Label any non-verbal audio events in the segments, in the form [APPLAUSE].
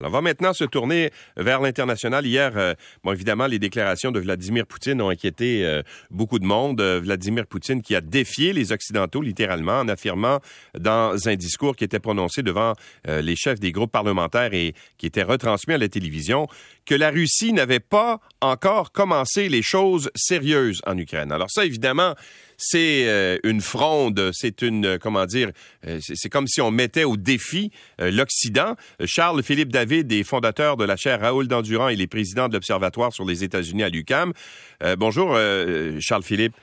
On va maintenant se tourner vers l'international. Hier, euh, évidemment, les déclarations de Vladimir Poutine ont inquiété euh, beaucoup de monde. Euh, Vladimir Poutine qui a défié les Occidentaux littéralement en affirmant dans un discours qui était prononcé devant les chefs des groupes parlementaires et qui était retransmis à la télévision que la Russie n'avait pas encore commencé les choses sérieuses en Ukraine. Alors ça, évidemment, c'est euh, une fronde, c'est une, euh, comment dire, euh, c'est comme si on mettait au défi l'Occident. Charles Philippe David est fondateur de la chaire Raoul Dandurand. Il est président de l'Observatoire sur les États-Unis à l'UCAM. bonjour, Charles Philippe.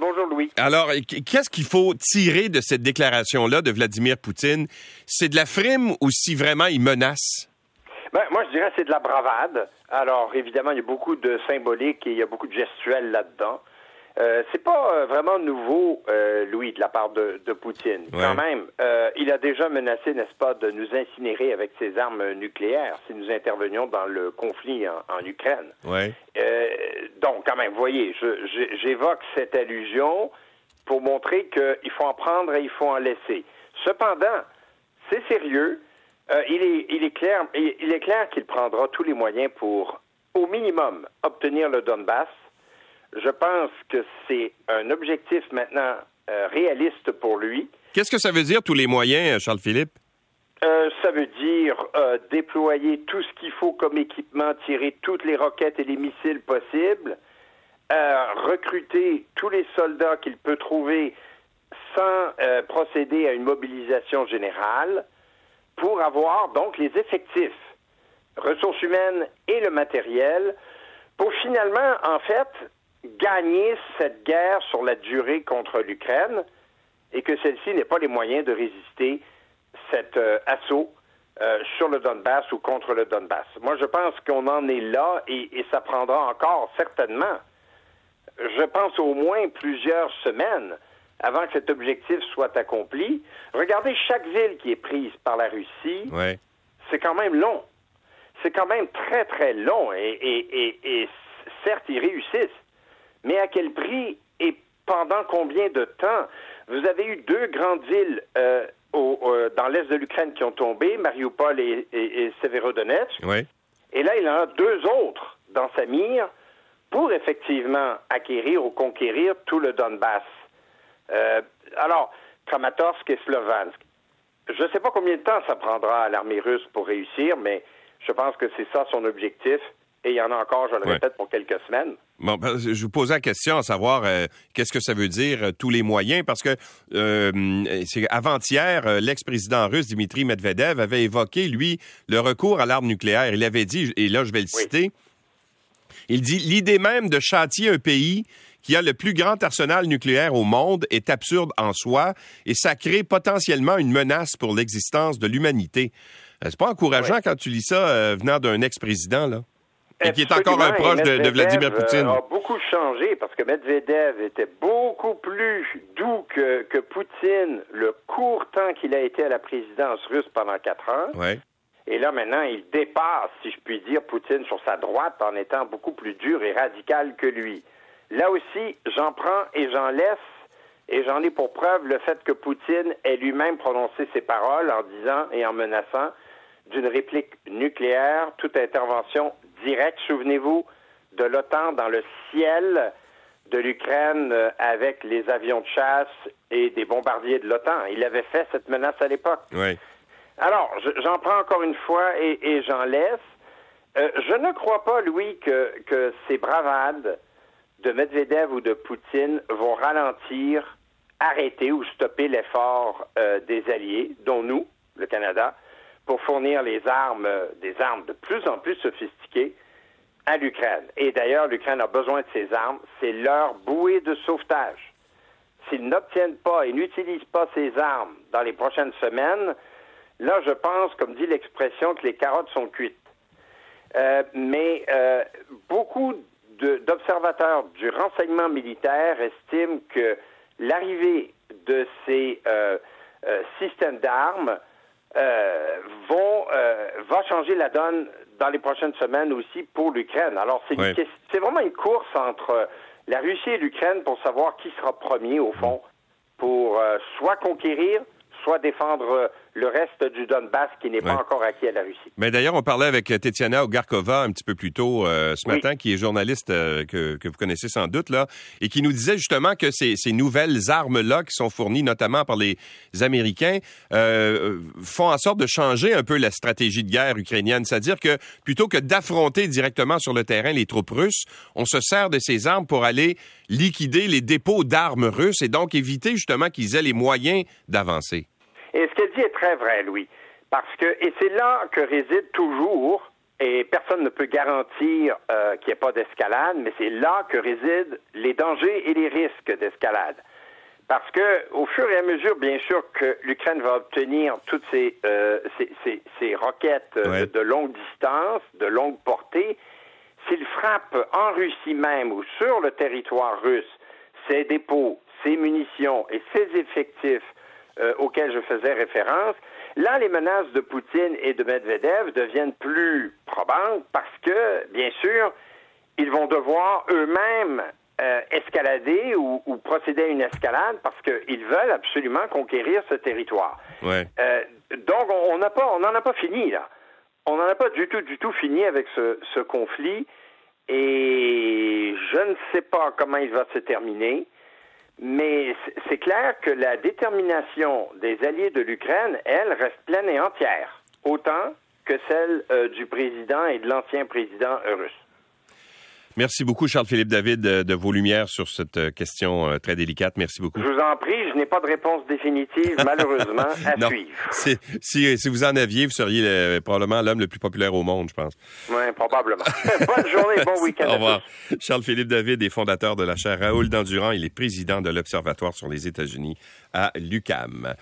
bonjour Louis. Alors, qu'est-ce qu'il faut tirer de cette déclaration-là de Vladimir Poutine? C'est de la frime ou si vraiment il menace? Ben, moi, je dirais que c'est de la bravade. Alors, évidemment, il y a beaucoup de symbolique et il y a beaucoup de gestuels là-dedans. Euh, c'est pas euh, vraiment nouveau, euh, Louis, de la part de, Poutine. Quand même, euh, il a déjà menacé, n'est-ce pas, de nous incinérer avec ses armes nucléaires si nous intervenions dans le conflit en, Ukraine. Ouais. donc, quand même, vous voyez, j'évoque cette allusion pour montrer qu'il faut en prendre et il faut en laisser. Cependant, c'est sérieux. il, est, il est clair, il est clair qu'il prendra tous les moyens pour, au minimum, obtenir le Donbass je pense que c'est un objectif maintenant euh, réaliste pour lui. Qu'est-ce que ça veut dire, tous les moyens, Charles-Philippe? Euh, ça veut dire euh, déployer tout ce qu'il faut comme équipement, tirer toutes les roquettes et les missiles possibles, recruter tous les soldats qu'il peut trouver sans procéder à une mobilisation générale pour avoir donc les effectifs, ressources humaines et le matériel pour finalement, en fait, gagner cette guerre sur la durée contre l'Ukraine et que celle-ci n'ait pas les moyens de résister cet euh, assaut euh, sur le Donbass ou contre le Donbass. Moi, je pense qu'on en est là et, et, ça prendra encore certainement, je pense au moins plusieurs semaines avant que cet objectif soit accompli. Regardez chaque ville qui est prise par la Russie. C'est quand même long. C'est quand même très, très long et, et, et certes, ils réussissent mais à quel prix et pendant combien de temps? Vous avez eu deux grandes villes euh, euh, dans l'est de l'Ukraine qui ont tombé, Mariupol et, et, Severodonetsk. Et là, il en a deux autres dans sa mire pour effectivement acquérir ou conquérir tout le Donbass. Euh, alors, Kramatorsk et Slovansk. Je ne sais pas combien de temps ça prendra à l'armée russe pour réussir, mais je pense que c'est ça son objectif et il y en a encore, je le répète, pour quelques semaines. Bon, ben, je vous posais la question à savoir euh, qu'est-ce que ça veut dire euh, tous les moyens, parce que euh, c'est avant-hier, l'ex-président russe Dimitri Medvedev avait évoqué, lui, le recours à l'arme nucléaire. Il avait dit, et là je vais le citer, il dit l'idée même de châtier un pays qui a le plus grand arsenal nucléaire au monde est absurde en soi et ça crée potentiellement une menace pour l'existence de l'humanité. C'est pas encourageant quand tu lis ça venant d'un ex-président, là? Et qui est encore un proche de, Vladimir euh, Poutine. a beaucoup changé parce que Medvedev était beaucoup plus doux que, que Poutine le court temps qu'il a été à la présidence russe pendant quatre ans. Ouais. Et là, maintenant, il dépasse, si je puis dire, Poutine sur sa droite en étant beaucoup plus dur et radical que lui. Là aussi, j'en prends et j'en laisse, et j'en ai pour preuve le fait que Poutine ait lui-même prononcé ses paroles en disant et en menaçant d'une réplique nucléaire, toute intervention direct, souvenez-vous, de l'OTAN dans le ciel de l'Ukraine euh, avec les avions de chasse et des bombardiers de l'OTAN. Il avait fait cette menace à l'époque. Oui. Alors, j'en prends encore une fois et, j'en laisse. Euh, je ne crois pas, Louis, que, que ces bravades de Medvedev ou de Poutine vont ralentir, arrêter ou stopper l'effort euh, des alliés, dont nous, le Canada, pour fournir les armes, des armes de plus en plus sophistiquées à l'Ukraine. Et d'ailleurs, l'Ukraine a besoin de ces armes. C'est leur bouée de sauvetage. S'ils n'obtiennent pas et n'utilisent pas ces armes dans les prochaines semaines, là, je pense, comme dit l'expression, que les carottes sont cuites. Euh, mais euh, beaucoup d'observateurs du renseignement militaire estiment que l'arrivée de ces euh, systèmes d'armes euh, vont, euh, va changer la donne dans les prochaines semaines aussi pour l'Ukraine. Alors, c'est c'est vraiment une course entre la Russie et l'Ukraine pour savoir qui sera premier, au fond, pour euh, soit conquérir, soit défendre le reste du Donbass qui n'est pas encore acquis à la Russie. Mais d'ailleurs, on parlait avec Tetiana Ogarkova un petit peu plus tôt euh, ce matin, qui est journaliste euh, que, que, vous connaissez sans doute, là, et qui nous disait justement que ces, ces nouvelles armes-là qui sont fournies notamment par les Américains euh, font en sorte de changer un peu la stratégie de guerre ukrainienne. C'est-à-dire que plutôt que d'affronter directement sur le terrain les troupes russes, on se sert de ces armes pour aller liquider les dépôts d'armes russes et donc éviter justement qu'ils aient les moyens d'avancer. Dit est très vrai, Louis, parce que, et c'est là que réside toujours, et personne ne peut garantir euh, qu'il n'y ait pas d'escalade, mais c'est là que résident les dangers et les risques d'escalade. Parce que, au fur et à mesure, bien sûr, que l'Ukraine va obtenir toutes ces, euh, roquettes euh, de longue distance, de longue portée, s'il frappe en Russie même ou sur le territoire russe ses dépôts, ses munitions et ses effectifs euh, auxquels je faisais référence, là, les menaces de Poutine et de Medvedev deviennent plus probantes parce que, bien sûr, ils vont devoir eux-mêmes euh, escalader ou, procéder à une escalade parce qu'ils veulent absolument conquérir ce territoire. Ouais. Euh, donc, on n'en a pas fini là. On n'en a pas du tout, du tout fini avec ce, ce conflit. Et je ne sais pas comment il va se terminer. Mais c'est clair que la détermination des alliés de l'Ukraine, elle, reste pleine et entière, autant que celle euh, du président et de l'ancien président russe. Merci beaucoup, Charles-Philippe David, de, vos lumières sur cette euh, question euh, très délicate. Merci beaucoup. Je vous en prie, je n'ai pas de réponse définitive, malheureusement, [LAUGHS] à non. suivre. Si, si, vous en aviez, vous seriez probablement l'homme le plus populaire au monde, je pense. Oui, probablement. [LAUGHS] Bonne journée, bon [LAUGHS] week-end. Au revoir. Charles-Philippe David est fondateur de la chaire Raoul Dandurand. Il est président de l'Observatoire sur les États-Unis à l'UCAM.